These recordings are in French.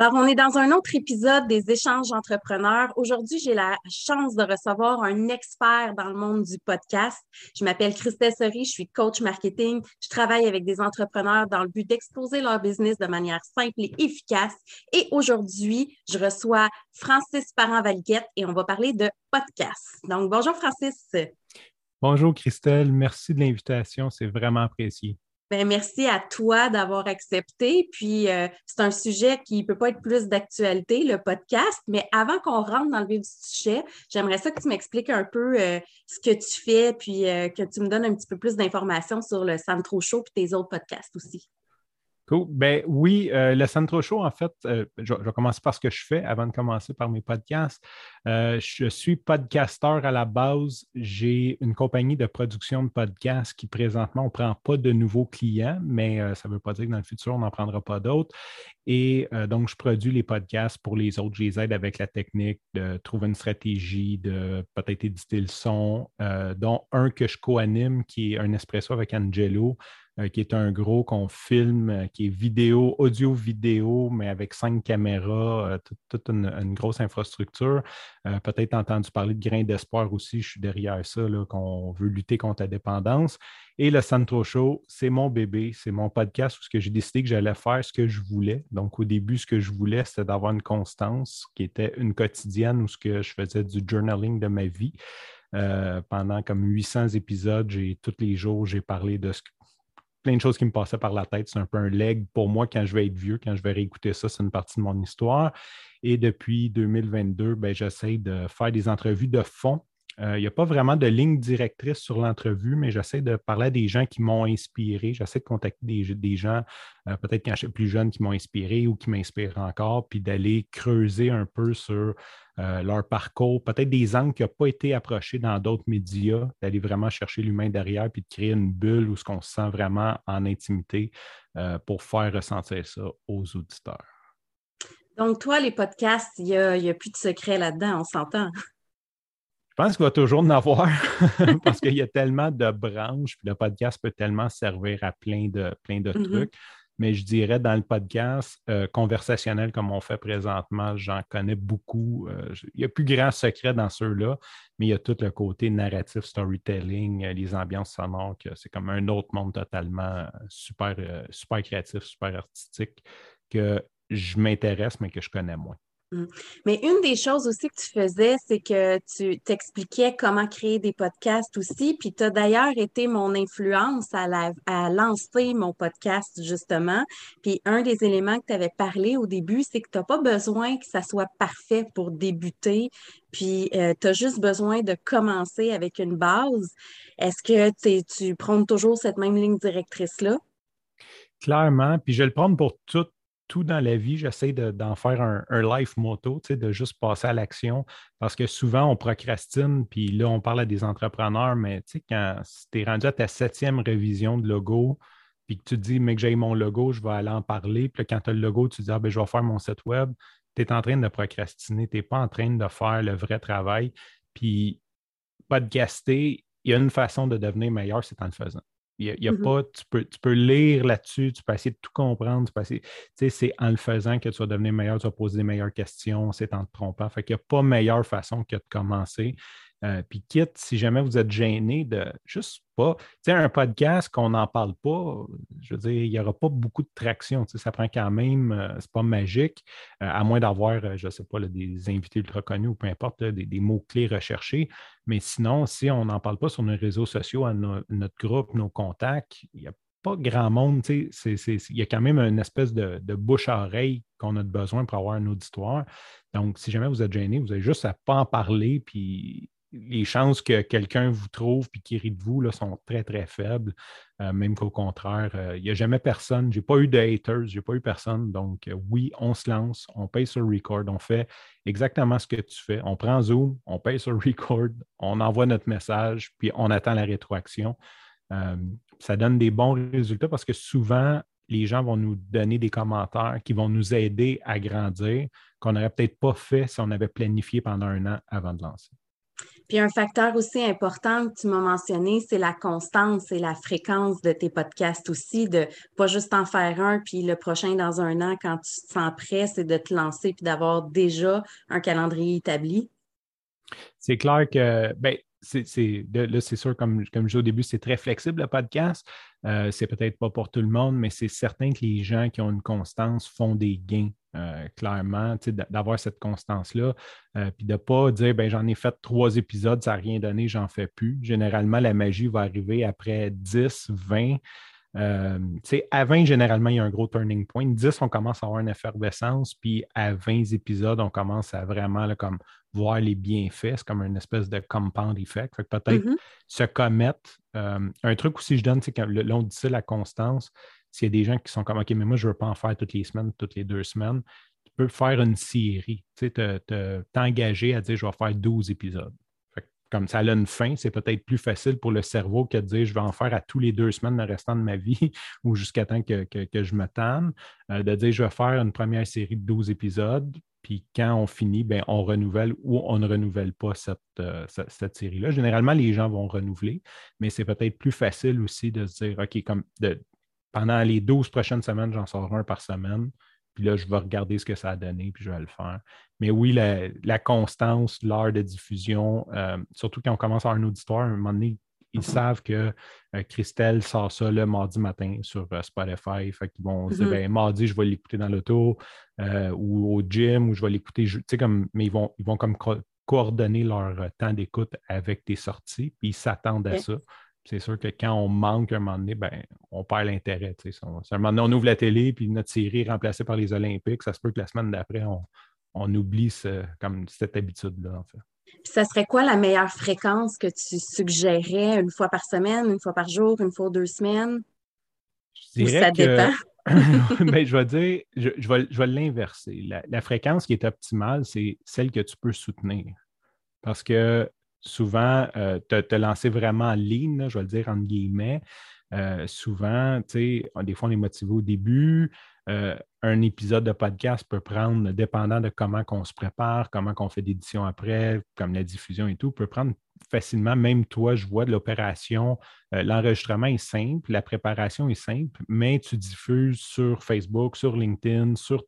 Alors, on est dans un autre épisode des échanges entrepreneurs. Aujourd'hui, j'ai la chance de recevoir un expert dans le monde du podcast. Je m'appelle Christelle Seri, je suis coach marketing. Je travaille avec des entrepreneurs dans le but d'exposer leur business de manière simple et efficace. Et aujourd'hui, je reçois Francis Parent-Valiquette et on va parler de podcast. Donc, bonjour Francis. Bonjour Christelle, merci de l'invitation, c'est vraiment apprécié. Ben, merci à toi d'avoir accepté. Puis, euh, c'est un sujet qui ne peut pas être plus d'actualité, le podcast. Mais avant qu'on rentre dans le vif du sujet, j'aimerais ça que tu m'expliques un peu euh, ce que tu fais, puis euh, que tu me donnes un petit peu plus d'informations sur le Sandro Show et tes autres podcasts aussi. Cool. Ben oui, euh, le Centro Show, en fait, euh, je, vais commencer par ce que je fais avant de commencer par mes podcasts. Euh, je suis podcasteur à la base. J'ai une compagnie de production de podcasts qui présentement, on ne prend pas de nouveaux clients, mais ça ne veut pas dire que dans le futur, on n'en prendra pas d'autres. Et donc, je produis les podcasts pour les autres. Je les aide avec la technique de trouver une stratégie, de peut-être éditer le son, dont un que je co-anime qui est un espresso avec Angelo. Euh, qui est un gros qu'on filme, euh, qui est vidéo, audio-vidéo, mais avec cinq caméras, euh, toute, une, grosse infrastructure. Peut-être entendu parler de grain d'espoir aussi, je suis derrière ça, qu'on veut lutter contre la dépendance. Et le Centro Show, c'est mon bébé, c'est mon podcast où que j'ai décidé que j'allais faire ce que je voulais. Donc, au début, ce que je voulais, c'était d'avoir une constance qui était une quotidienne où ce que je faisais du journaling de ma vie. pendant comme 800 épisodes, j'ai tous les jours, j'ai parlé de ce, plein de choses qui me passaient par la tête. C'est un peu un leg pour moi quand je vais être vieux, quand je vais réécouter ça, c'est une partie de mon histoire. Et depuis 2022, ben, j'essaie de faire des entrevues de fond il n'y a pas vraiment de ligne directrice sur l'entrevue, mais j'essaie de parler à des gens qui m'ont inspiré. J'essaie de contacter des, gens, euh, peut-être quand j'étais plus jeune, qui m'ont inspiré ou qui m'inspirent encore, puis d'aller creuser un peu sur euh, leur parcours, peut-être des angles qui n'ont pas été approchés dans d'autres médias, d'aller vraiment chercher l'humain derrière, puis de créer une bulle où ce qu'on se sent vraiment en intimité pour faire ressentir ça aux auditeurs. Donc, toi, les podcasts, il n'y a, a, plus de secret là-dedans, on s'entend. Je pense qu'il va toujours en avoir parce qu'il y a tellement de branches, puis le podcast peut tellement servir à plein de, plein de mm-hmm. trucs. Mais je dirais dans le podcast euh, conversationnel comme on fait présentement, j'en connais beaucoup. Euh, il n'y a plus grand secret dans ceux-là, mais il y a tout le côté narratif, storytelling, euh, les ambiances sonores, c'est comme un autre monde totalement super, super créatif, super artistique que je m'intéresse, mais que je connais moins. Mmh. Mais une des choses aussi que tu faisais, c'est que tu t'expliquais comment créer des podcasts aussi. Puis tu as d'ailleurs été mon influence à, lancer mon podcast, justement. Puis un des éléments que tu avais parlé au début, c'est que tu n'as pas besoin que ça soit parfait pour débuter. Puis euh, tu as juste besoin de commencer avec une base. Est-ce que tu prends toujours cette même ligne directrice-là? Clairement, puis je vais le prendre pour toutes tout dans la vie, j'essaie d'en faire un, life motto, de juste passer à l'action. Parce que souvent, on procrastine, puis là, on parle à des entrepreneurs, mais quand tu es rendu à ta septième révision de logo, puis que tu te dis, mais que j'ai mon logo, je vais aller en parler. Puis quand tu as le logo, tu dis, ah, ben, je vais faire mon site web. Tu es en train de procrastiner, tu n'es pas en train de faire le vrai travail. Puis, podcaster, il y a une façon de devenir meilleur, c'est en le faisant. Il y a, mmh pas, tu peux, tu peux lire là-dessus, tu peux essayer de tout comprendre, tu sais, c'est en le faisant que tu vas devenir meilleur, tu vas poser des meilleures questions, c'est en te trompant. Fait qu'il n'y a pas meilleure façon que de commencer. Euh, puis quitte, si jamais vous êtes gêné de juste pas, tu sais, un podcast qu'on n'en parle pas, je veux dire, il n'y aura pas beaucoup de traction. Ça prend quand même, euh, c'est pas magique, euh, à moins d'avoir, je ne sais pas, des invités ultra connus ou peu importe, des, mots-clés recherchés. Mais sinon, si on n'en parle pas sur nos réseaux sociaux, à notre groupe, nos contacts, il n'y a pas grand monde. Il y a quand même une espèce de, de bouche à oreille qu'on a besoin pour avoir un auditoire. Donc, si jamais vous êtes gêné, vous avez juste à pas en parler, puis les chances que quelqu'un vous trouve et qu'il rit de vous là, sont très, très faibles. Euh, même qu'au contraire, euh, il n'y a jamais personne. Je n'ai pas eu de haters, je n'ai pas eu personne. Donc, euh, oui, on se lance, on paye sur record, on fait exactement ce que tu fais. On prend Zoom, on paye sur record, on envoie notre message, puis on attend la rétroaction. ça donne des bons résultats parce que souvent, les gens vont nous donner des commentaires qui vont nous aider à grandir, qu'on n'aurait peut-être pas fait si on avait planifié pendant un an avant de lancer. Puis un facteur aussi important que tu m'as mentionné, c'est la constance et la fréquence de tes podcasts aussi, de pas juste en faire un, puis le prochain dans un an quand tu te sens prêt, c'est de te lancer puis d'avoir déjà un calendrier établi. C'est clair que, ben, c'est, là, c'est sûr, comme, comme je disais au début, c'est très flexible le podcast. Euh, c'est peut-être pas pour tout le monde, mais c'est certain que les gens qui ont une constance font des gains, euh, clairement, d'avoir cette constance-là. Euh, puis de ne pas dire, ben, j'en ai fait trois épisodes, ça n'a rien donné, j'en fais plus. Généralement, la magie va arriver après 10, 20. Euh, à 20, généralement, il y a un gros turning point. 10, on commence à avoir une effervescence, puis à 20 épisodes, on commence à vraiment comme, voir les bienfaits. C'est comme une espèce de compound effect. peut-être mm-hmm. se commettre. Un truc aussi, je donne, c'est que là, on dit ça, la constance. S'il y a des gens qui sont comme, OK, mais moi, je ne veux pas en faire toutes les semaines, toutes les deux semaines, tu peux faire une série. Tu sais, t'engager à dire, je vais faire 12 épisodes comme ça a une fin, c'est peut-être plus facile pour le cerveau que de dire je vais en faire à tous les deux semaines le restant de ma vie ou jusqu'à temps que, je me tanne, euh, de dire je vais faire une première série de 12 épisodes, puis quand on finit, ben, on renouvelle ou on ne renouvelle pas euh, cette, série-là. Généralement, les gens vont renouveler, mais c'est peut-être plus facile aussi de se dire OK, comme de, pendant les 12 prochaines semaines, j'en sors un par semaine. Puis là, je vais regarder ce que ça a donné, puis je vais le faire. Mais oui, la, constance, l'heure de diffusion, euh, surtout quand on commence à avoir un auditoire, à un moment donné, ils savent que euh, Christelle sort ça le mardi matin sur euh, Spotify. Fait qu'ils vont se dire, mm-hmm. ben, mardi, je vais l'écouter dans l'auto ou au gym ou je vais l'écouter. Tu sais, comme, mais ils vont, ils vont comme coordonner leur temps d'écoute avec tes sorties, puis ils s'attendent à ça c'est sûr que quand on manque un moment donné, ben, on perd l'intérêt. Un moment donné, on ouvre la télé, puis notre série est remplacée par les Olympiques. Ça se peut que la semaine d'après, on, oublie comme cette habitude-là, en fait. ça serait quoi la meilleure fréquence que tu suggérais une fois par semaine, une fois par jour, une fois deux semaines? Je dirais ça dépend. Ben, je vais dire, je, vais, l'inverser. La, la, fréquence qui est optimale, c'est celle que tu peux soutenir. Parce que souvent, euh, te, lancer vraiment en ligne, je vais le dire entre guillemets. Euh, souvent, tu sais, des fois, on est motivé au début. Euh, un épisode de podcast peut prendre, dépendant de comment on se prépare, comment on fait d'édition après, comme la diffusion et tout, peut prendre facilement. Même toi, je vois de l'opération. Euh, l'enregistrement est simple, la préparation est simple, mais tu diffuses sur Facebook, sur LinkedIn, sur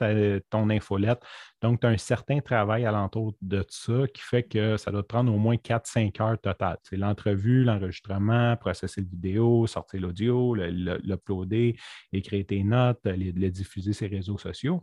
ton infolette. Donc, tu as un certain travail alentour de ça qui fait que ça doit te prendre au moins 4-5 heures total. C'est l'entrevue, l'enregistrement, processer le vidéo, sortir l'audio, l'uploader, écrire tes notes, le diffuser sur les réseaux sociaux.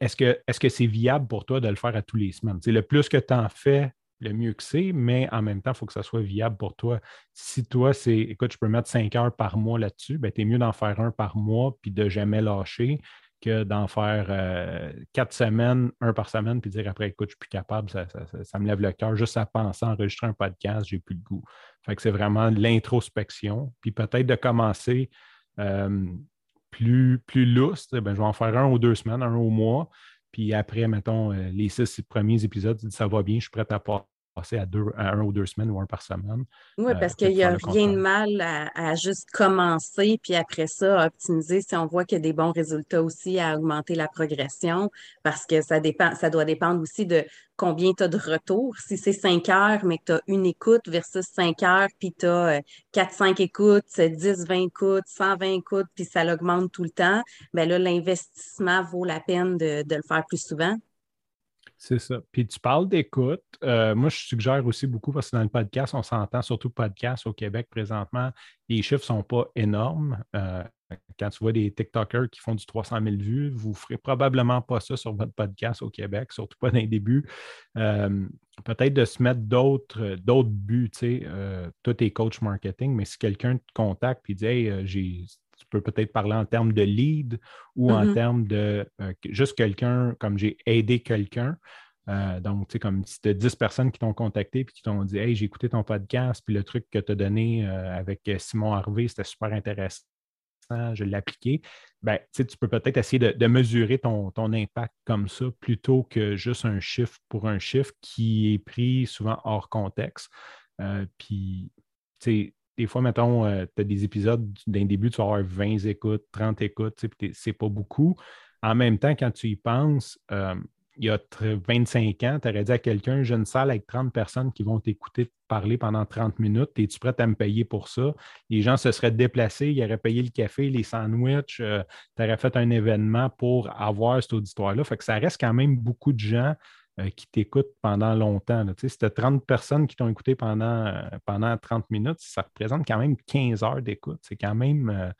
Est-ce que c'est viable pour toi de le faire à tous les semaines? C'est le plus que tu en fais, le mieux que c'est, mais en même temps, il faut que ça soit viable pour toi. Si toi, c'est, écoute, je peux mettre cinq heures par mois là-dessus, ben, tu es mieux d'en faire un par mois puis de jamais lâcher que d'en faire euh, quatre semaines, un par semaine, puis dire après, écoute, je suis plus capable, ça, me lève le cœur. Juste à penser enregistrer un podcast, j'ai plus de goût. Fait que c'est vraiment l'introspection. Puis peut-être de commencer euh, plus, plus lousse, ben, je vais en faire un ou deux semaines, un au mois. Puis après, mettons, euh, les six premiers épisodes, ça va bien, je suis prêt à part passer à, deux, à un ou deux semaines ou un par semaine. Oui, euh, parce qu'il n'y a rien de mal à, juste commencer, puis après ça, optimiser si on voit qu'il y a des bons résultats aussi, à augmenter la progression, parce que ça dépend, ça doit dépendre aussi de combien tu as de retours. Si c'est cinq heures, mais que tu as une écoute versus cinq heures, puis tu as 4-5 écoutes, 10, 20 écoutes, 120 écoutes, puis ça l'augmente tout le temps, bien là, l'investissement vaut la peine de le faire plus souvent. C'est ça. Puis tu parles d'écoute. Euh, moi, je suggère aussi beaucoup parce que dans le podcast, on s'entend, surtout podcast au Québec présentement, les chiffres ne sont pas énormes. Euh, quand tu vois des TikTokers qui font du 300 000 vues, vous ne ferez probablement pas ça sur votre podcast au Québec, surtout pas dans les débuts. Euh, peut-être de se mettre d'autres, buts. Tu sais, toi, tu es coach marketing, mais si quelqu'un te contacte et dit Hey, j'ai tu peux peut-être parler en termes de lead ou en mm-hmm. termes de euh, juste quelqu'un, comme j'ai aidé quelqu'un. Euh, donc, tu sais, comme si tu as 10 personnes qui t'ont contacté et qui t'ont dit Hey, j'ai écouté ton podcast, puis le truc que tu as donné euh, avec Simon Harvey, c'était super intéressant, je l'ai appliqué. Ben, tu peux peut-être essayer de, mesurer ton, ton, impact comme ça plutôt que juste un chiffre pour un chiffre qui est pris souvent hors contexte. puis, tu sais, des fois, mettons, euh, tu as des épisodes d'un début, tu vas avoir 20 écoutes, 30 écoutes, c'est pas beaucoup. En même temps, quand tu y penses, euh, il y a 25 ans, tu aurais dit à quelqu'un, j'ai une salle avec 30 personnes qui vont t'écouter parler pendant 30 minutes, es-tu prêt à me payer pour ça? Les gens se seraient déplacés, ils auraient payé le café, les sandwichs, euh, tu aurais fait un événement pour avoir cet auditoire-là. Fait que ça reste quand même beaucoup de gens euh, qui t'écoutent pendant longtemps. Tu sais, si tu as 30 personnes qui t'ont écouté pendant, euh, pendant 30 minutes, ça représente quand même 15 heures d'écoute. C'est quand même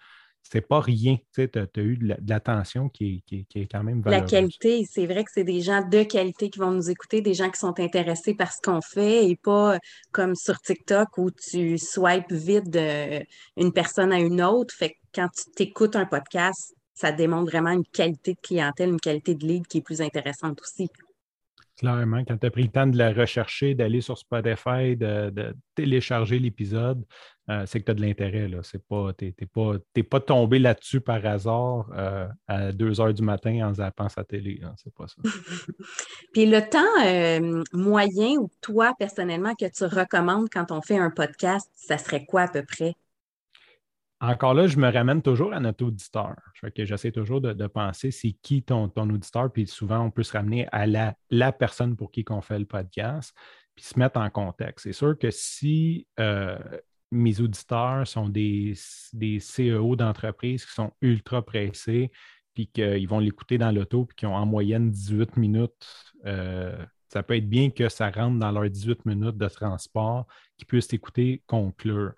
c'est pas rien. Tu as, eu de l'attention qui, est quand même valeureuse. La qualité, c'est vrai que c'est des gens de qualité qui vont nous écouter, des gens qui sont intéressés par ce qu'on fait et pas comme sur TikTok où tu swipes vite d'une personne à une autre. Fait que quand tu t'écoutes un podcast, ça démontre vraiment une qualité de clientèle, une qualité de lead qui est plus intéressante aussi. Clairement, quand tu as pris le temps de la rechercher, d'aller sur Spotify, de, télécharger l'épisode, euh, c'est que tu as de l'intérêt. Tu n'es pas, pas, tombé là-dessus par hasard euh, à 2 heures du matin en zappant sa télé. C'est pas ça. Puis le temps euh, moyen ou toi, personnellement, que tu recommandes quand on fait un podcast, ça serait quoi à peu près? Encore là, je me ramène toujours à notre auditeur. J'essaie toujours de, penser c'est qui ton, ton, auditeur, puis souvent on peut se ramener à la, la personne pour qui on fait le podcast, puis se mettre en contexte. C'est sûr que si euh, mes auditeurs sont des, des CEO d'entreprise qui sont ultra pressés, puis qu'ils vont l'écouter dans l'auto, puis qui ont en moyenne 18 minutes, euh, ça peut être bien que ça rentre dans leurs 18 minutes de transport, qu'ils puissent écouter conclure.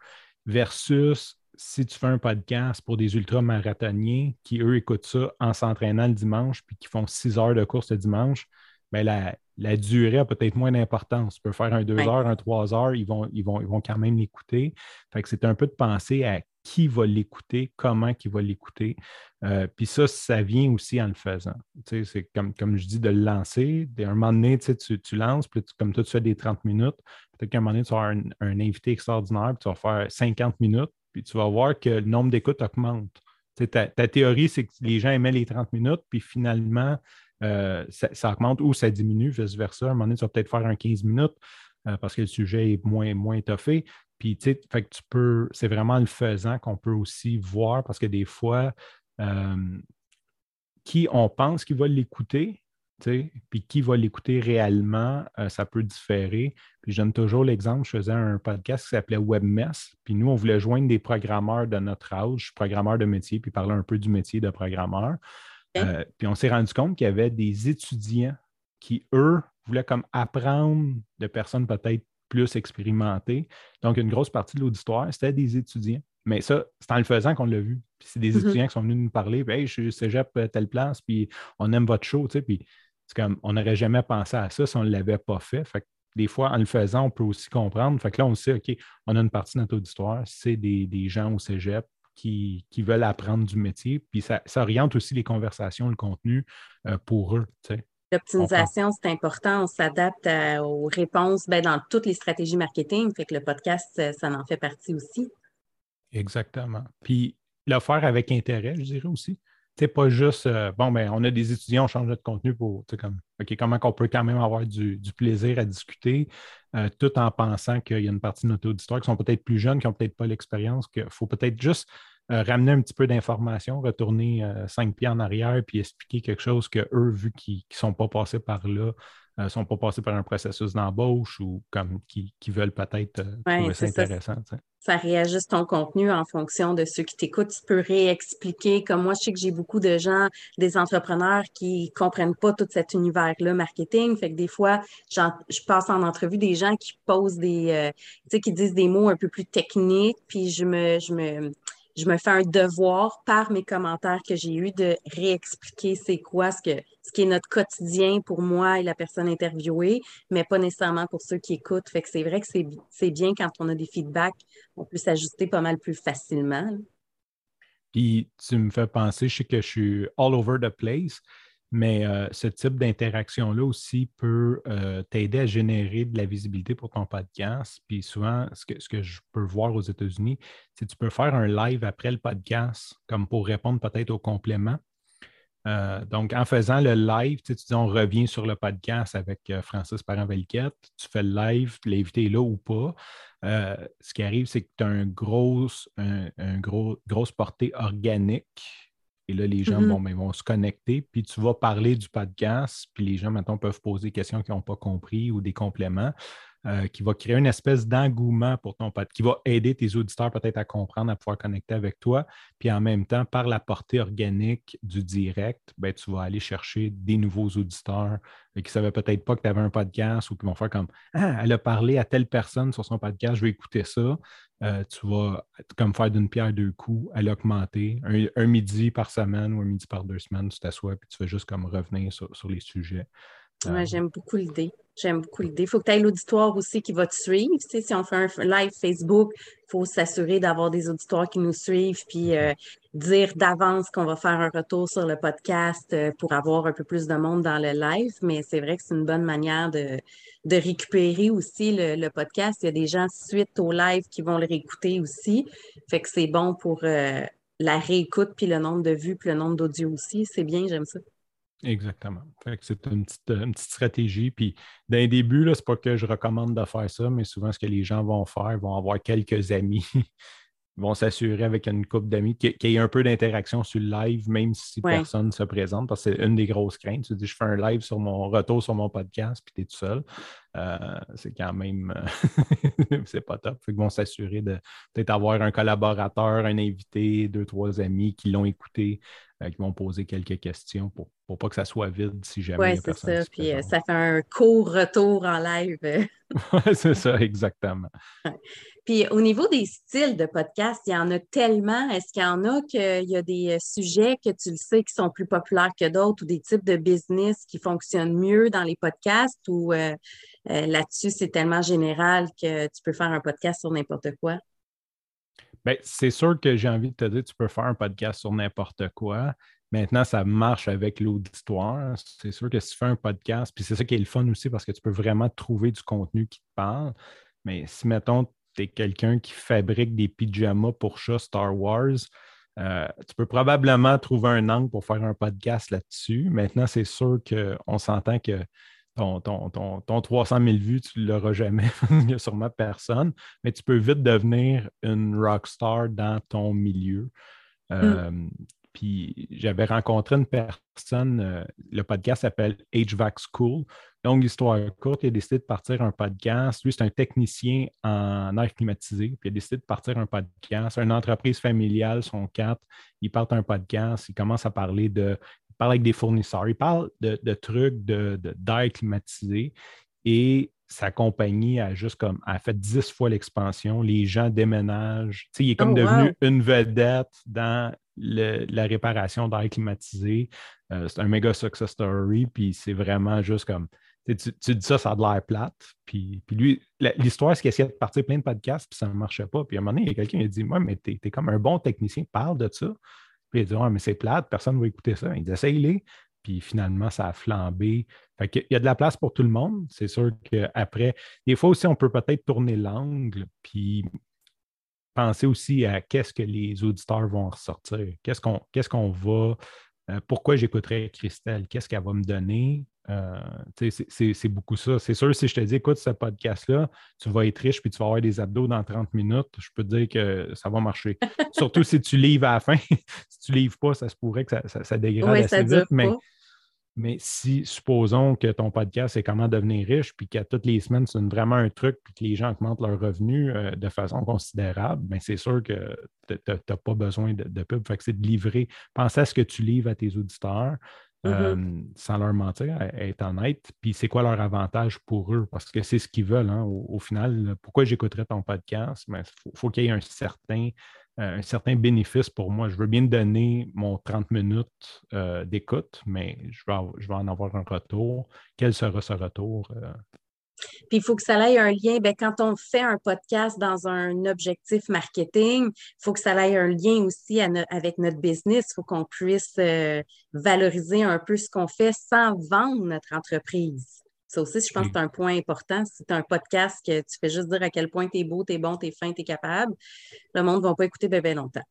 Versus si tu fais un podcast pour des ultramarathoniens qui, eux, écoutent ça en s'entraînant le dimanche puis qui font six heures de course le dimanche, bien, la, durée a peut-être moins d'importance. Tu peux faire un deux heures, un trois heures, ils vont, ils vont, ils vont quand même l'écouter. Fait que c'est un peu de penser à qui va l'écouter, comment qui va l'écouter. Euh, puis ça, ça vient aussi en le faisant. c'est comme, comme je dis, de le lancer. À un moment donné, tu, tu lances, puis comme toi, tu fais des 30 minutes. Peut-être qu'à un moment donné, tu vas avoir un, un invité extraordinaire, puis tu vas faire 50 minutes puis tu vas voir que le nombre d'écoutes augmente. Ta, théorie, c'est que les gens aimaient les 30 minutes, puis finalement, euh, ça, augmente ou ça diminue, vice-versa. À un moment donné, tu vas peut-être faire un 15 minutes euh, parce que le sujet est moins, moins étoffé. Puis, tu sais, tu peux, c'est vraiment le faisant qu'on peut aussi voir parce que des fois, euh, qui on pense qu'il va l'écouter, puis qui va l'écouter réellement, euh, ça peut différer. Puis je donne toujours l'exemple, je faisais un podcast qui s'appelait WebMess, puis nous, on voulait joindre des programmeurs de notre âge, je suis programmeur de métier, puis parler un peu du métier de programmeur. Euh, puis on s'est rendu compte qu'il y avait des étudiants qui, eux, voulaient comme apprendre de personnes peut-être plus expérimentées. Donc, une grosse partie de l'auditoire, c'était des étudiants. Mais ça, c'est en le faisant qu'on l'a vu. Puis c'est des mm-hmm. étudiants qui sont venus nous parler. Hey, je suis cégep telle place, puis on aime votre show. Tu sais, puis c'est comme on n'aurait jamais pensé à ça si on ne l'avait pas fait. fait des fois, en le faisant, on peut aussi comprendre. Fait que là, on sait, OK, on a une partie de notre auditoire, c'est des, gens au cégep qui, veulent apprendre du métier. Puis ça, oriente aussi les conversations, le contenu euh, pour eux. L'optimisation, c'est important. On s'adapte aux réponses ben, dans toutes les stratégies marketing. Fait que le podcast, ça en fait partie aussi. Exactement. Puis le faire avec intérêt, je dirais aussi c'est pas juste, euh, bon, ben, on a des étudiants, on change notre contenu pour, comme, OK, comment on peut quand même avoir du, plaisir à discuter, euh, tout en pensant qu'il y a une partie de notre auditoire qui sont peut-être plus jeunes, qui n'ont peut-être pas l'expérience, qu'il faut peut-être juste euh, ramener un petit peu d'informations, retourner cinq pieds en arrière, puis expliquer quelque chose que eux, vu qu'ils ne sont pas passés par là, ne sont pas passés par un processus d'embauche ou comme qui, veulent peut-être trouver ça intéressant ça réajuste ton contenu en fonction de ceux qui t'écoutent. Tu peux réexpliquer. Comme moi, je sais que j'ai beaucoup de gens, des entrepreneurs qui comprennent pas tout cet univers-là marketing. Fait que des fois, je passe en entrevue des gens qui posent des, euh, tu sais, qui disent des mots un peu plus techniques, puis je me, je me, je me fais un devoir par mes commentaires que j'ai eus de réexpliquer c'est quoi ce, que, ce qui est notre quotidien pour moi et la personne interviewée, mais pas nécessairement pour ceux qui écoutent. Fait que c'est vrai que c'est bien quand on a des feedbacks, on peut s'ajuster pas mal plus facilement. Puis tu me fais penser, je sais que je suis all over the place, mais euh, ce type d'interaction-là aussi peut euh, t'aider à générer de la visibilité pour ton podcast. Puis souvent, ce que, ce que je peux voir aux États-Unis, c'est que tu peux faire un live après le podcast, comme pour répondre peut-être aux compléments. Euh, donc, en faisant le live, tu, dis on revient sur le podcast avec Francis Parent-Velquette, tu fais le live, l'invité est là ou pas. ce qui arrive, c'est que tu as un gros, un, gros, grosse portée organique Et là, les gens Mhm. ben, vont se connecter, puis tu vas parler du podcast, puis les gens, maintenant, peuvent poser des questions qu'ils n'ont pas compris ou des compléments. Euh, qui va créer une espèce d'engouement pour ton podcast, qui va aider tes auditeurs peut-être à comprendre, à pouvoir connecter avec toi. Puis en même temps, par la portée organique du direct, ben, tu vas aller chercher des nouveaux auditeurs qui ne savaient peut-être pas que tu avais un podcast ou qui vont faire comme Ah, elle a parlé à telle personne sur son podcast, je vais écouter ça. Euh, tu vas comme faire d'une pierre deux coups, à l'augmenter. Un, midi par semaine ou un midi par deux semaines, tu t'assois et tu fais juste comme revenir sur, sur les sujets. Ouais, j'aime beaucoup l'idée. J'aime beaucoup l'idée. Il faut que tu aies l'auditoire aussi qui va te suivre. Tu sais, si on fait un live Facebook, il faut s'assurer d'avoir des auditoires qui nous suivent, puis euh, dire d'avance qu'on va faire un retour sur le podcast euh, pour avoir un peu plus de monde dans le live. Mais c'est vrai que c'est une bonne manière de, de récupérer aussi le, le, podcast. Il y a des gens suite au live qui vont le réécouter aussi. Fait que c'est bon pour euh, la réécoute, puis le nombre de vues, puis le nombre d'audio aussi. C'est bien, j'aime ça. Exactement. c'est une petite, une petite, stratégie. Puis d'un début, ce n'est pas que je recommande de faire ça, mais souvent ce que les gens vont faire, vont avoir quelques amis, vont s'assurer avec une couple d'amis qu'il y ait un peu d'interaction sur le live, même si personne ne se présente, parce que c'est une des grosses craintes. Tu dis, je fais un live sur mon retour sur mon podcast, puis tu es tout seul. Euh, c'est quand même, euh, c'est pas top. Ils vont s'assurer de peut-être avoir un collaborateur, un invité, deux, trois amis qui l'ont écouté, euh, qui vont poser quelques questions pour, pour pas que ça soit vide si jamais. Oui, c'est ça. Puis ça fait un court retour en live. oui, c'est ça, exactement. Puis au niveau des styles de podcast, il y en a tellement. Est-ce qu'il y en a qu'il y a des sujets que tu le sais qui sont plus populaires que d'autres ou des types de business qui fonctionnent mieux dans les podcasts ou euh, là-dessus, c'est tellement général que tu peux faire un podcast sur n'importe quoi? Bien, c'est sûr que j'ai envie de te dire, tu peux faire un podcast sur n'importe quoi. Maintenant, ça marche avec l'auditoire. C'est sûr que si tu fais un podcast, puis c'est ça qui est le fun aussi parce que tu peux vraiment trouver du contenu qui te parle. Mais si, mettons, tu es quelqu'un qui fabrique des pyjamas pour chat Star Wars, euh, tu peux probablement trouver un angle pour faire un podcast là-dessus. Maintenant, c'est sûr qu'on s'entend que ton, ton, 300 000 vues, tu ne l'auras jamais. Il n'y a sûrement personne, mais tu peux vite devenir une rockstar dans ton milieu. Mm. Euh, puis j'avais rencontré une personne, euh, le podcast s'appelle HVAC School. Longue histoire courte, il a décidé de partir un podcast. Lui, c'est un technicien en air climatisé. Puis il a décidé de partir un podcast. Une entreprise familiale, son quatre. Il part un podcast. Il commence à parler de il parle avec des fournisseurs, il parle de, trucs d'air de, climatisé et sa compagnie a juste comme a fait dix fois l'expansion. Les gens déménagent. il est comme oh, devenu une vedette dans la réparation d'air climatisé. Euh, c'est un méga success story, puis c'est vraiment juste comme. Tu, dis ça, ça a de l'air plate. Puis, puis lui, l'histoire, c'est qu'il essayait de partir plein de podcasts, puis ça ne marchait pas. Puis à un moment donné, il y a quelqu'un qui a dit Moi, mais tu es, comme un bon technicien, parle de ça. Puis il dit mais c'est plate, personne ne va écouter ça. Il dit Essaye-les. Puis finalement, ça a flambé. Fait il y a de la place pour tout le monde. C'est sûr qu'après, des fois aussi, on peut peut-être tourner l'angle, puis penser aussi à qu'est-ce que les auditeurs vont ressortir. Qu'est-ce qu'on qu'est-ce qu'on va. Euh, pourquoi j'écouterais Christelle? Qu'est-ce qu'elle va me donner? Euh, c'est beaucoup ça. C'est sûr, si je te dis, écoute ce podcast-là, tu vas être riche puis tu vas avoir des abdos dans 30 minutes, je peux te dire que ça va marcher. Surtout si tu livres à la fin. si tu livres pas, ça se pourrait que ça, ça, dégrade assez vite. Mais, mais, si, supposons que ton podcast, c'est comment devenir riche, puis qu'à toutes les semaines, c'est vraiment un truc, puis que les gens augmentent leurs revenus euh, de façon considérable, bien, c'est sûr que tu n'as pas besoin de, de pub. Fait que c'est de livrer. Pense à ce que tu livres à tes auditeurs. Mm-hmm. Euh, sans leur mentir, être honnête. Puis c'est quoi leur avantage pour eux? Parce que c'est ce qu'ils veulent. Hein, au, final, pourquoi j'écouterais ton podcast? Il ben, faut, qu'il y ait un certain, euh, un certain bénéfice pour moi. Je veux bien donner mon 30 minutes euh, d'écoute, mais je je vais en avoir un retour. Quel sera ce retour? Puis il faut que ça ait un lien. Bien, quand on fait un podcast dans un objectif marketing, il faut que ça ait un lien aussi avec notre business. Il faut qu'on puisse euh, valoriser un peu ce qu'on fait sans vendre notre entreprise. Ça aussi, je pense que c'est un point important. Si tu as un podcast que tu fais juste dire à quel point tu es beau, tu es bon, tu es fin, tu es capable, le monde ne va pas écouter bien longtemps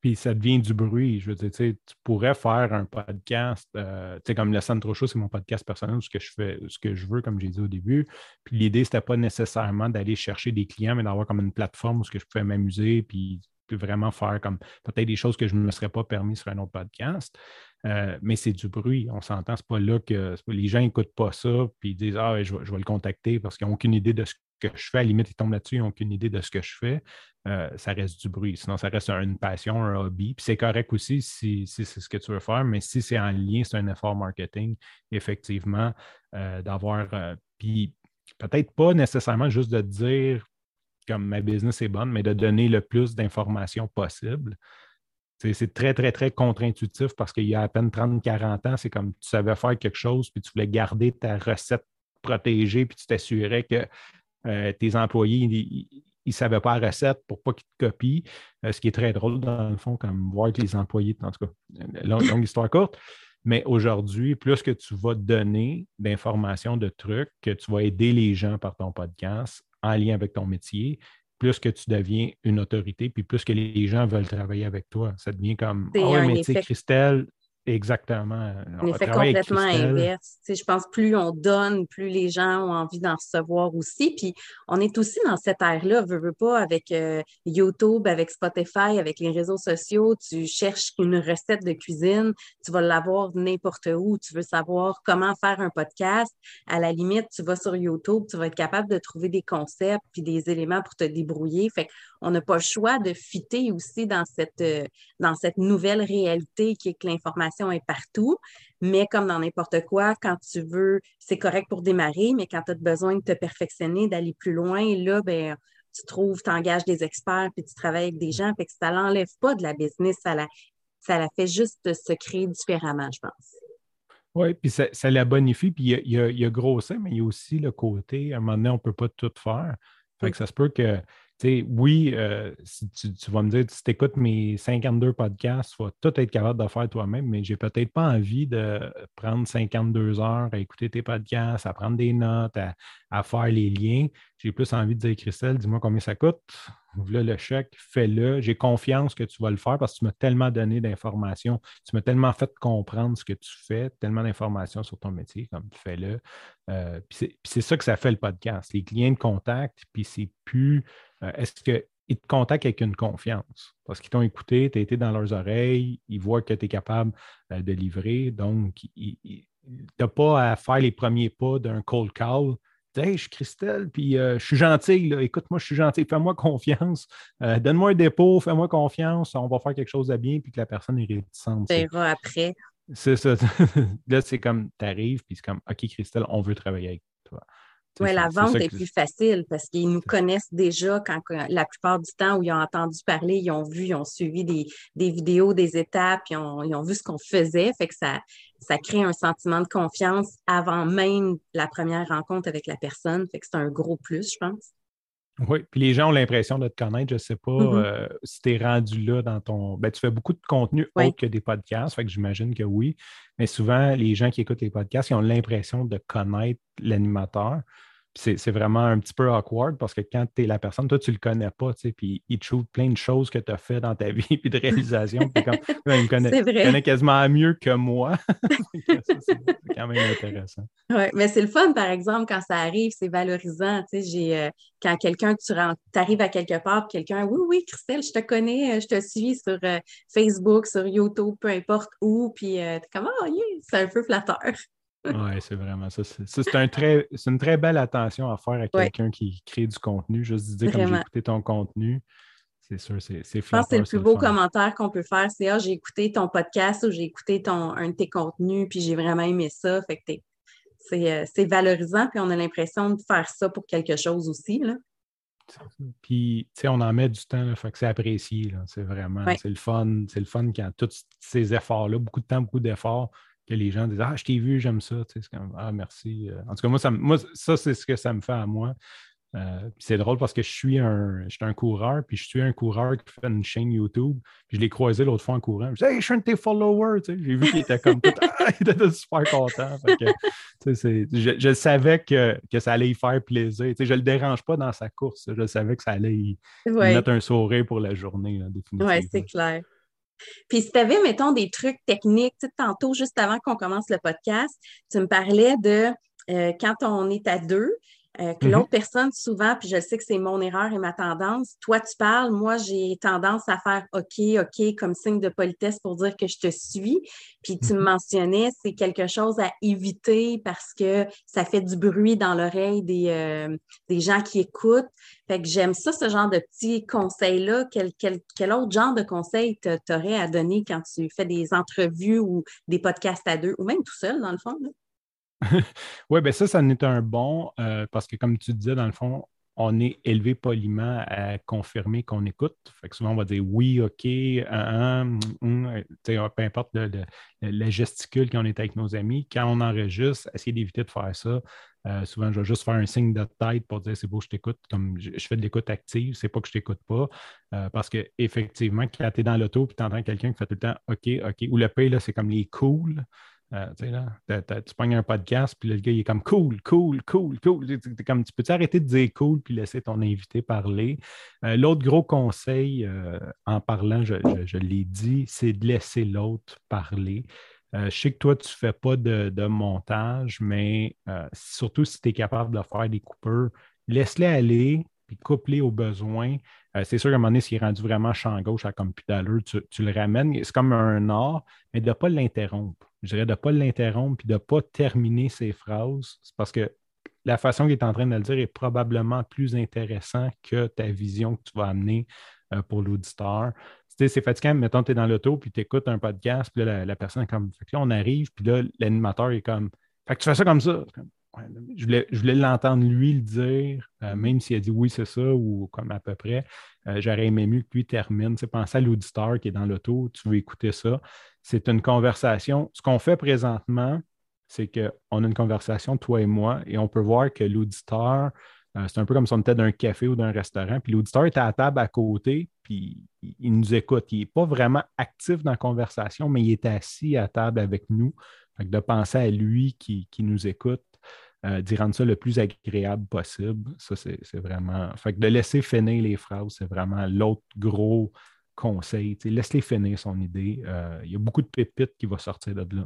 puis ça devient du bruit. Je veux dire, tu pourrais faire un podcast, euh, tu sais, comme le Centro Show, c'est mon podcast personnel, ce que je fais, ce que je veux, comme j'ai dit au début. Puis l'idée, c'était pas nécessairement d'aller chercher des clients, mais d'avoir comme une plateforme où je pouvais m'amuser, puis vraiment faire comme peut-être des choses que je ne me serais pas permis sur un autre podcast. Euh, mais c'est du bruit. On s'entend, c'est pas là que les gens n'écoutent pas ça puis ils disent Ah, je, vais le contacter parce qu'ils n'ont aucune idée de ce que je fais. À la limite, ils tombent là-dessus, ils n'ont aucune idée de ce que je fais. Euh, ça reste du bruit. Sinon, ça reste une passion, un hobby. Puis c'est correct aussi si, c'est ce que tu veux faire, mais si c'est en lien, c'est un effort marketing, effectivement, euh, d'avoir. puis peut-être pas nécessairement juste de dire comme ma business est bonne, mais de donner le plus d'informations possible. C'est très, très, très contre-intuitif parce qu'il y a à peine 30-40 ans, c'est comme tu savais faire quelque chose, puis tu voulais garder ta recette protégée, puis tu t'assurais que euh, tes employés, ils ne savaient pas la recette pour pas qu'ils te copient. Euh, ce qui est très drôle, dans le fond, comme voir que les employés, en tout cas, longue histoire courte. Mais aujourd'hui, plus que tu vas donner d'informations, de trucs, que tu vas aider les gens par ton podcast en lien avec ton métier, plus que tu deviens une autorité, puis plus que les gens veulent travailler avec toi. Ça devient comme Oh, un métier, Christelle, Exactement. Un effet complètement inverse. je pense que plus on donne, plus les gens ont envie d'en recevoir aussi. Puis on est aussi dans cette ère-là, veux, veux pas, avec euh, YouTube, avec Spotify, avec les réseaux sociaux. Tu cherches une recette de cuisine, tu vas l'avoir n'importe où. Tu veux savoir comment faire un podcast. À la limite, tu vas sur YouTube, tu vas être capable de trouver des concepts puis des éléments pour te débrouiller. Fait on n'a pas le choix de fitter aussi dans cette, euh, dans cette nouvelle réalité qui est que l'information est partout. Mais comme dans n'importe quoi, quand tu veux, c'est correct pour démarrer, mais quand tu as besoin de te perfectionner, d'aller plus loin, là, ben, tu trouves, tu engages des experts, puis tu travailles avec des gens, fait que ça l'enlève pas de la business, ça la, ça la fait juste se créer différemment, je pense. Oui, puis ça, la bonifie, puis il y a, y, a, grossi, mais il y a aussi le côté, à un moment donné, on ne peut pas tout faire. Fait que ça se peut que oui, euh, tu, vas me dire, si tu écoutes mes 52 podcasts, tu vas tout être capable de faire toi-même, mais j'ai peut-être pas envie de prendre 52 heures à écouter tes podcasts, à prendre des notes, à faire les liens. J'ai plus envie de dire, Christelle, dis-moi combien ça coûte. Là, le chèque, fais-le. J'ai confiance que tu vas le faire parce que tu m'as tellement donné d'informations. Tu m'as tellement fait comprendre ce que tu fais, tellement d'informations sur ton métier, comme fais-le. Euh, puis c'est ça que ça fait le podcast. Les clients de contact, puis c'est plus euh, est-ce qu'ils te contactent avec une confiance? Parce qu'ils t'ont écouté, tu as été dans leurs oreilles, ils voient que tu es capable euh, de livrer. Donc, tu n'as pas à faire les premiers pas d'un cold call Hey, je suis Christelle, puis euh, je suis gentil. Écoute-moi, je suis gentil. Fais-moi confiance. Euh, donne-moi un dépôt, fais-moi confiance. On va faire quelque chose de bien, puis que la personne est réticente. Tu après. C'est ça. là, c'est comme, tu arrives, puis c'est comme, OK, Christelle, on veut travailler avec toi. Oui, la vente est, plus facile parce qu'ils nous connaissent déjà quand, la plupart du temps où ils ont entendu parler, ils ont vu, ils ont suivi des, vidéos, des étapes, ils ont, ils ont vu ce qu'on faisait. Fait que ça, ça crée un sentiment de confiance avant même la première rencontre avec la personne. Fait que c'est un gros plus, je pense. Oui, puis les gens ont l'impression de te connaître. Je ne sais pas mm-hmm. euh, si tu es rendu là dans ton. Ben, tu fais beaucoup de contenu autre que des podcasts, fait que j'imagine que oui. Mais souvent, les gens qui écoutent les podcasts, ils ont l'impression de connaître l'animateur c'est vraiment un petit peu awkward parce que quand tu es la personne, toi, tu le connais pas, tu sais, puis il te shoot plein de choses que tu as fait dans ta vie, puis de réalisation. puis comme, il me connaît, quasiment mieux que moi. c'est quand même intéressant. Oui, mais c'est le fun, par exemple, quand ça arrive, c'est valorisant. Tu sais, j'ai, euh, quand quelqu'un, tu arrives à quelque part, quelqu'un, oui, oui, Christelle, je te connais, euh, je te suis sur euh, Facebook, sur YouTube, peu importe où, puis tu es comme, oh, c'est un peu flatteur. Oui, c'est vraiment ça. C'est un très, une très belle attention à faire à quelqu'un qui crée du contenu. Juste dire, comme j'ai écouté ton contenu, c'est sûr, c'est Je pense que c'est le plus beau commentaire qu'on peut faire. C'est Ah, j'ai écouté ton podcast ou j'ai écouté ton, un de tes contenus, puis j'ai vraiment aimé ça. Fait que euh, c'est valorisant, puis on a l'impression de faire ça pour quelque chose aussi. Là. Puis, tu sais, on en met du temps, là, fait que c'est apprécié. C'est vraiment, c'est le fun. C'est le fun quand tous ces efforts-là, beaucoup de temps, beaucoup d'efforts, que les gens disent Ah, je t'ai vu, j'aime ça. Tu sais, comme, ah, merci. Euh. En tout cas, moi, ça, moi, ça c'est ce que ça me fait à moi. Euh, c'est drôle parce que je suis un, je suis un coureur, puis je suis un coureur qui fait une chaîne YouTube. Puis je l'ai croisé l'autre fois en courant. Je dis, hey, je suis un de tes followers. Tu sais. J'ai vu qu'il était comme tout, ah, il était super content. que, je, je, savais que, que, ça allait y faire plaisir. Tu sais, je ne le dérange pas dans sa course. Je savais que ça allait y, mettre un sourire pour la journée, définitivement. Oui, c'est clair. Puis si tu avais, mettons, des trucs techniques, tantôt, juste avant qu'on commence le podcast, tu me parlais de euh, quand on est à deux, Euh, que mm-hmm. l'autre personne, souvent, puis je sais que c'est mon erreur et ma tendance, toi, tu parles, moi, j'ai tendance à faire OK, OK comme signe de politesse pour dire que je te suis. Puis tu me mm-hmm. mentionnais, c'est quelque chose à éviter parce que ça fait du bruit dans l'oreille des, euh, des gens qui écoutent. Fait que j'aime ça, ce genre de petits conseils-là. Quel, quel, autre genre de conseils t'aurais à donner quand tu fais des entrevues ou des podcasts à deux, ou même tout seul, dans le fond? Oui, bien ça, ça en est un bon, euh, parce que comme tu disais, dans le fond, on est élevé poliment à confirmer qu'on écoute. Fait que souvent, on va dire oui, OK, un, peu importe le, le, gesticule qu'on est avec nos amis. Quand on enregistre, essayer d'éviter de faire ça. Euh, souvent, je vais juste faire un signe de tête pour dire c'est beau, je t'écoute. Comme je, fais de l'écoute active, c'est pas que je t'écoute pas. Euh, parce qu'effectivement, quand tu es dans l'auto et tu entends quelqu'un qui fait tout le temps OK, OK, ou le P, c'est comme les cool. Euh, tu pognes un podcast, puis le gars, il est comme cool, cool, cool, cool. comme, tu peux-tu arrêter de dire cool, puis laisser ton invité parler? Euh, l'autre gros conseil, euh, en parlant, je, l'ai dit, c'est de laisser l'autre parler. je sais que toi, tu ne fais pas de, montage, mais surtout si tu es capable de faire des coupeurs, laisse-les aller, puis coupe-les aux besoins. c'est sûr qu'à un moment donné, s'il est rendu vraiment champ gauche à comme tu, tu le ramènes. C'est comme un art, mais de ne pas l'interrompre je dirais de ne pas l'interrompre puis de ne pas terminer ses phrases. C'est parce que la façon qu'il est en train de le dire est probablement plus intéressant que ta vision que tu vas amener euh, pour l'auditeur. C'est fatigant, mettons, tu es dans l'auto, puis tu écoutes un podcast, puis là, la, personne est comme. Fait que là, on arrive, puis là, l'animateur est comme. Fait que tu fais ça comme ça. je voulais, l'entendre lui le dire, euh, même s'il a dit oui, c'est ça, ou comme à peu près. Euh, j'aurais aimé mieux que lui termine. Pensez à l'auditeur qui est dans l'auto, tu veux écouter ça c'est une conversation. Ce qu'on fait présentement, c'est qu'on a une conversation, toi et moi, et on peut voir que l'auditeur, euh, c'est un peu comme si on était d'un café ou d'un restaurant, puis l'auditeur est à table à côté, puis il nous écoute. Il n'est pas vraiment actif dans la conversation, mais il est assis à table avec nous. de penser à lui qui, nous écoute, euh, d'y rendre ça le plus agréable possible, ça, c'est vraiment. Fait que de laisser finir les phrases, c'est vraiment l'autre gros conseil. Laisse-les finir son idée. Euh, il y a beaucoup de pépites qui vont sortir de là,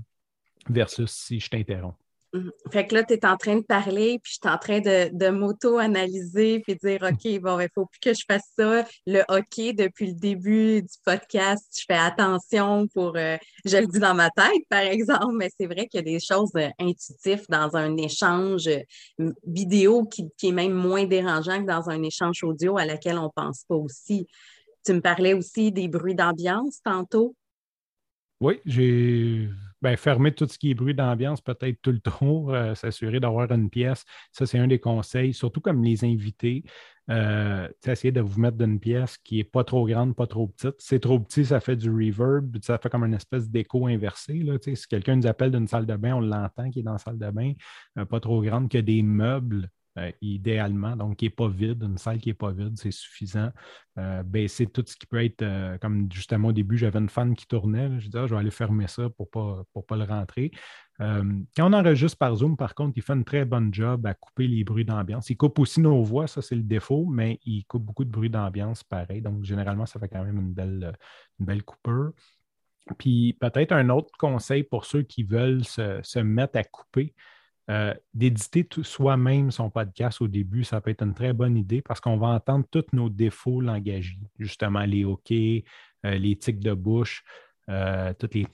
versus si je t'interromps. Mm-hmm. Fait que là, tu es en train de parler, puis je suis en train de, m'auto-analyser, puis dire OK, bon, il ne faut plus que je fasse ça. Le OK, depuis le début du podcast, je fais attention pour, euh, je le dis dans ma tête, par exemple, mais c'est vrai qu'il y a des choses euh, intuitives dans un échange vidéo qui, qui, est même moins dérangeant que dans un échange audio à laquelle on ne pense pas aussi. Tu me parlais aussi des bruits d'ambiance tantôt. Oui, j'ai ben, fermé tout ce qui est bruit d'ambiance, peut-être tout le tour, euh, s'assurer d'avoir une pièce. Ça, c'est un des conseils, surtout comme les invités. Euh, essayer de vous mettre dans une pièce qui n'est pas trop grande, pas trop petite. C'est trop petit, ça fait du reverb, ça fait comme une espèce d'écho inversé. Là, si quelqu'un nous appelle d'une salle de bain, on l'entend qui est dans la salle de bain, euh, pas trop grande, que des meubles. Euh, idéalement, donc qui n'est pas vide, une salle qui n'est pas vide, c'est suffisant. Euh, baisser tout ce qui peut être, euh, comme justement au début, j'avais une fan qui tournait, je disais, ah, je vais aller fermer ça pour ne pas, pour pas le rentrer. quand on enregistre par Zoom, par contre, il fait une très bonne job à couper les bruits d'ambiance. Il coupe aussi nos voix, ça c'est le défaut, mais il coupe beaucoup de bruits d'ambiance pareil. Donc, généralement, ça fait quand même une belle, une belle coupeur. Puis peut-être un autre conseil pour ceux qui veulent se, se mettre à couper. Euh, d'éditer soi-même son podcast au début, ça peut être une très bonne idée parce qu'on va entendre tous nos défauts langagiers, justement les OK, euh, les tics de bouche, euh, toutes les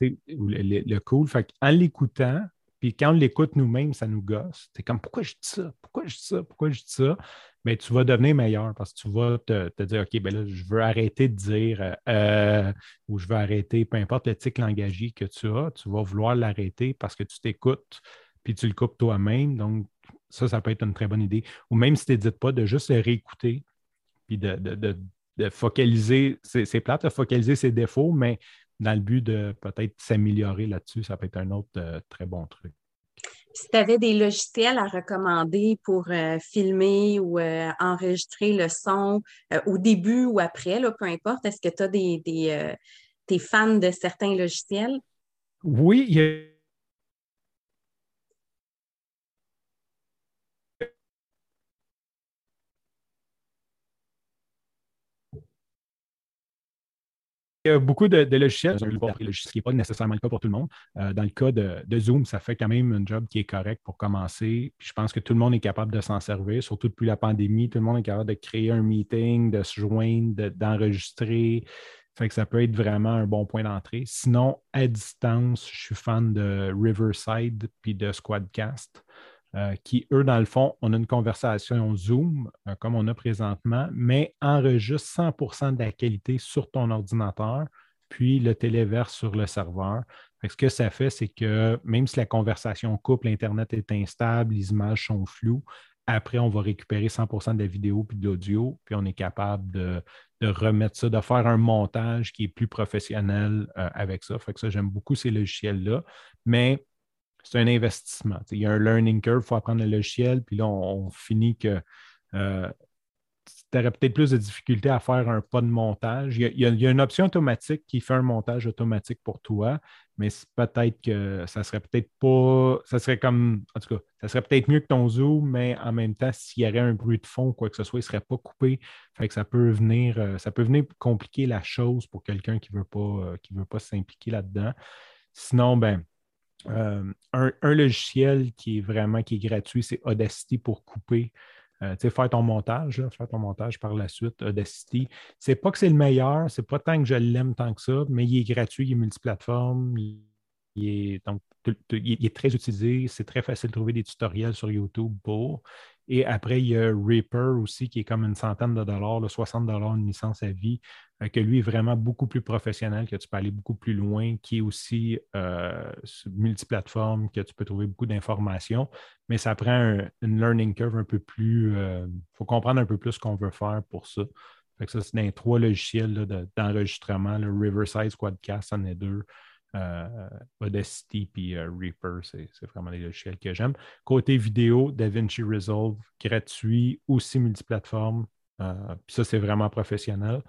le, cool. en l'écoutant, puis quand on l'écoute nous-mêmes, ça nous gosse. C'est comme pourquoi je dis ça? Pourquoi je dis ça? Pourquoi je dis ça? Mais tu vas devenir meilleur parce que tu vas te, dire OK, ben là, je veux arrêter de dire ou je veux arrêter, peu importe le tic langagier que tu as, tu vas vouloir l'arrêter parce que tu t'écoutes puis tu le coupes toi-même. Donc, ça, ça peut être une très bonne idée. Ou même si tu n'édites pas, de juste le réécouter puis de, focaliser, c'est plate de focaliser ses défauts, mais dans le but de peut-être s'améliorer là-dessus, ça peut être un autre euh, très bon truc. Si tu avais des logiciels à recommander pour euh, filmer ou euh, enregistrer le son au début ou après, là, peu importe, est-ce que tu as des, des fans de certains logiciels? Oui, y a beaucoup de, logiciels, ce qui n'est pas nécessairement le cas pour tout le monde. Euh, dans le cas de, Zoom, ça fait quand même un job qui est correct pour commencer. je pense que tout le monde est capable de s'en servir, surtout depuis la pandémie. Tout le monde est capable de créer un meeting, de se joindre, d'enregistrer. fait que ça peut être vraiment un bon point d'entrée. Sinon, à distance, je suis fan de Riverside puis de Squadcast. Euh, qui, eux, dans le fond, on a une conversation Zoom, euh, comme on a présentement, mais enregistre 100% de la qualité sur ton ordinateur, puis le téléverse sur le serveur. ce que ça fait, c'est que même si la conversation coupe, l'Internet est instable, les images sont floues, après, on va récupérer 100% de la vidéo puis de l'audio, puis on est capable de, remettre ça, de faire un montage qui est plus professionnel euh, avec ça. Fait que ça, j'aime beaucoup ces logiciels-là. Mais c'est un investissement. il y a un learning curve, il faut apprendre le logiciel, puis là, on, finit que euh, tu aurais peut-être plus de difficultés à faire un pas de montage. Il y, a, une option automatique qui fait un montage automatique pour toi, mais peut-être que ça serait peut-être pas. Ça serait comme. En tout cas, ça serait peut-être mieux que ton Zoom, mais en même temps, s'il y aurait un bruit de fond, quoi que ce soit, il ne serait pas coupé. Fait que ça peut venir, euh, ça peut venir compliquer la chose pour quelqu'un qui ne veut pas, euh, veut pas s'impliquer là-dedans. Sinon, ben, euh, un, logiciel qui est vraiment qui est gratuit, c'est Audacity pour couper. Euh, faire ton montage, faire ton montage par la suite, Audacity. C'est pas que c'est le meilleur, c'est pas tant que je l'aime tant que ça, mais il est gratuit, il est multiplateforme, il est, donc, il est très utilisé, c'est très facile de trouver des tutoriels sur YouTube pour. Et après, il y a Reaper aussi, qui est comme une centaine de dollars, 60 dollars une licence à vie, euh, que lui est vraiment beaucoup plus professionnel, que tu peux aller beaucoup plus loin, qui est aussi euh, multiplateforme, que tu peux trouver beaucoup d'informations, mais ça prend une learning curve un peu plus. Il euh, faut comprendre un peu plus ce qu'on veut faire pour ça. Ça, c'est dans trois logiciels d'enregistrement. le Riverside Squadcast en est deux. Euh, Audacity puis euh, Reaper, c'est vraiment les logiciels que j'aime. Côté vidéo, DaVinci Resolve, gratuit, aussi multiplateforme. Euh, puis ça, c'est vraiment professionnel.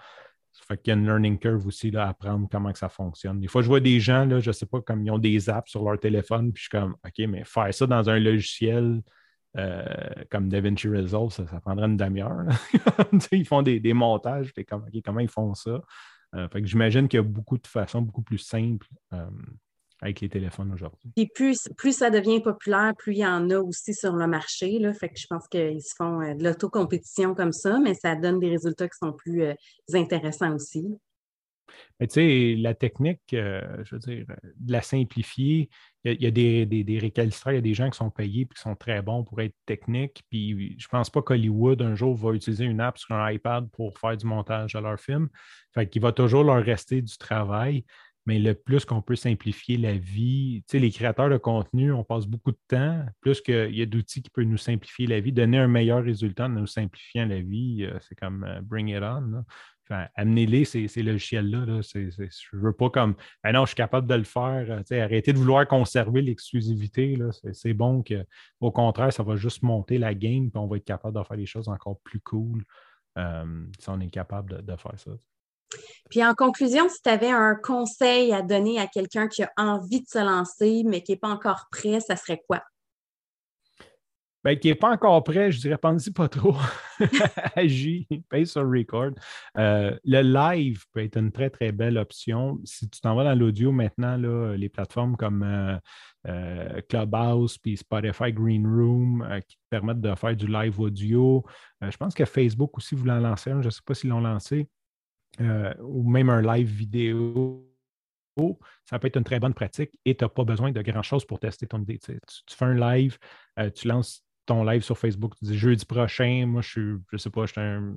Ça fait qu'il y a une learning curve aussi là, à apprendre comment que ça fonctionne. Des fois, je vois des gens, là, je ne sais pas, comme ils ont des apps sur leur téléphone, puis je suis comme, OK, mais faire ça dans un logiciel comme DaVinci Resolve, ça, prendrait une demi-heure. ils font des, montages, comme, OK, comment ils font ça? Euh, j'imagine qu'il y a beaucoup de façons beaucoup plus simples euh, avec les téléphones aujourd'hui. Et plus, plus ça devient populaire, plus il y en a aussi sur le marché. Là. Fait que je pense qu'ils se font euh, de l'autocompétition comme ça, mais ça donne des résultats qui sont plus intéressants aussi. Mais tu sais, la technique, je veux dire, de la simplifier, il y a, des, des, des récalcitrants, il y a des gens qui sont payés et qui sont très bons pour être techniques. Puis je ne pense pas qu'Hollywood, un jour, va utiliser une app sur un iPad pour faire du montage de leur film. Fait qu'il va toujours leur rester du travail. Mais le plus qu'on peut simplifier la vie, tu sais, les créateurs de contenu, on passe beaucoup de temps, plus qu'il y a d'outils qui peuvent nous simplifier la vie, donner un meilleur résultat en nous simplifiant la vie, euh, c'est comme euh, bring it on amenez-les ces, logiciels-là. je ne veux pas comme ah non, je suis capable de le faire. Euh, arrêtez de vouloir conserver l'exclusivité. C'est bon que, au contraire, ça va juste monter la game et on va être capable de faire des choses encore plus cool euh, si on est capable de, faire ça. Puis en conclusion, si tu avais un conseil à donner à quelqu'un qui a envie de se lancer, mais qui n'est pas encore prêt, ça serait quoi? Ben, qui n'est pas encore prêt, je dirais, pensez pas trop. Agis, paye sur record. Euh, le live peut être une très, très belle option. Si tu t'en vas dans l'audio maintenant, là, les plateformes comme euh, euh, Clubhouse puis Spotify Green Room qui te permettent de faire du live audio. je pense que Facebook aussi voulait en lancer un, je ne sais pas s'ils l'ont lancé, ou même un live vidéo ça peut être une très bonne pratique et tu n'as pas besoin de grand-chose pour tester ton idée. Tu, tu, fais un live, tu lances ton live sur Facebook, tu dis jeudi prochain, moi je suis, je sais pas, je, un,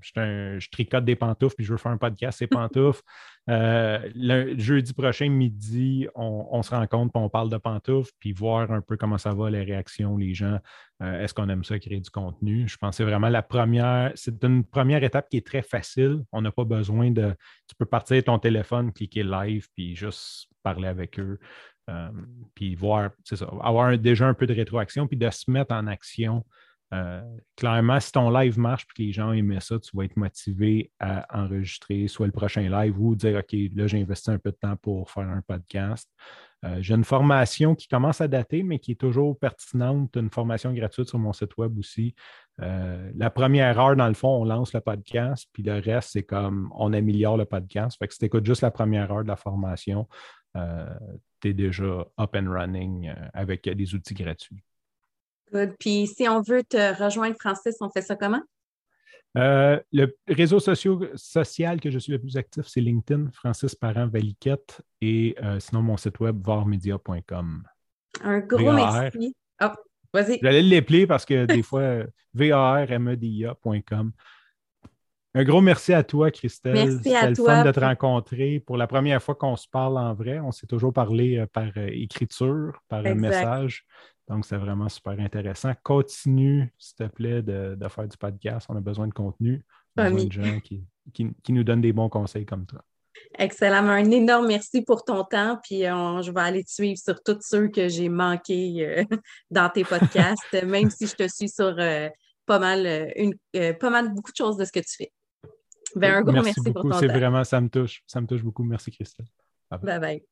je, tricote des pantoufles puis je veux faire un podcast, ces pantoufles. Euh, le jeudi prochain, midi, on, se rencontre puis on parle de pantoufles, puis voir un peu comment ça va, les réactions, les gens. Euh, est-ce qu'on aime ça, créer du contenu? Je pense que c'est vraiment la première, c'est une première étape qui est très facile. On n'a pas besoin de. Tu peux partir ton téléphone, cliquer live, puis juste parler avec eux. Euh, puis voir, c'est ça, avoir déjà un peu de rétroaction, puis de se mettre en action euh, clairement, si ton live marche et que les gens aiment ça, tu vas être motivé à enregistrer soit le prochain live ou dire OK, là, j'ai investi un peu de temps pour faire un podcast. Euh, j'ai une formation qui commence à dater, mais qui est toujours pertinente, une formation gratuite sur mon site web aussi. Euh, la première heure, dans le fond, on lance le podcast, puis le reste, c'est comme on améliore le podcast. Fait que si tu écoutes juste la première heure de la formation, tu es déjà up and running avec des outils gratuits. Good. Puis si on veut te rejoindre, Francis, on fait ça comment? Euh, le réseau social que je suis le plus actif, c'est LinkedIn, Francis Parent Valiquette, et euh, sinon mon site web varmedia.com. Un gros merci. Oh, vas-y. J'allais l'épeler parce que des fois, varmedia.com. Un gros merci à toi, Christelle. Merci à toi. Le fun de te rencontrer. Pour la première fois qu'on se parle en vrai, on s'est toujours parlé euh, par écriture, par message. Donc, c'est vraiment super intéressant. Continue, s'il te plaît, de, faire du podcast. On a besoin de contenu. On a besoin de gens qui, nous donnent des bons conseils comme toi. Excellent. Un énorme merci pour ton temps. Puis je vais aller te suivre sur tous ceux que j'ai manqués euh, dans tes podcasts, même si je te suis sur euh, pas mal, euh, une, pas mal beaucoup de choses de ce que tu fais. Ben, un gros merci, pour ton temps. C'est vraiment, ça me touche. Ça me touche beaucoup. Merci, Christelle. bye. bye.